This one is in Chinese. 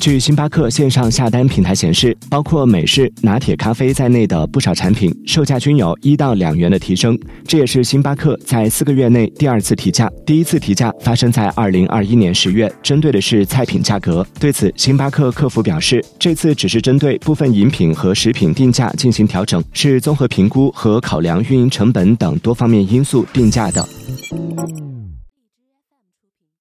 据星巴克线上下单平台显示包括美式拿铁咖啡在内的不少产品售价均有一到两元的提升。这也是星巴克在四个月内第二次提价第一次提价发生在二零二一年十月针对的是菜品价格。对此星巴克客服表示这次只是针对部分饮品和食品定价进行调整是综合评估和考量运营成本等多方面因素定价的。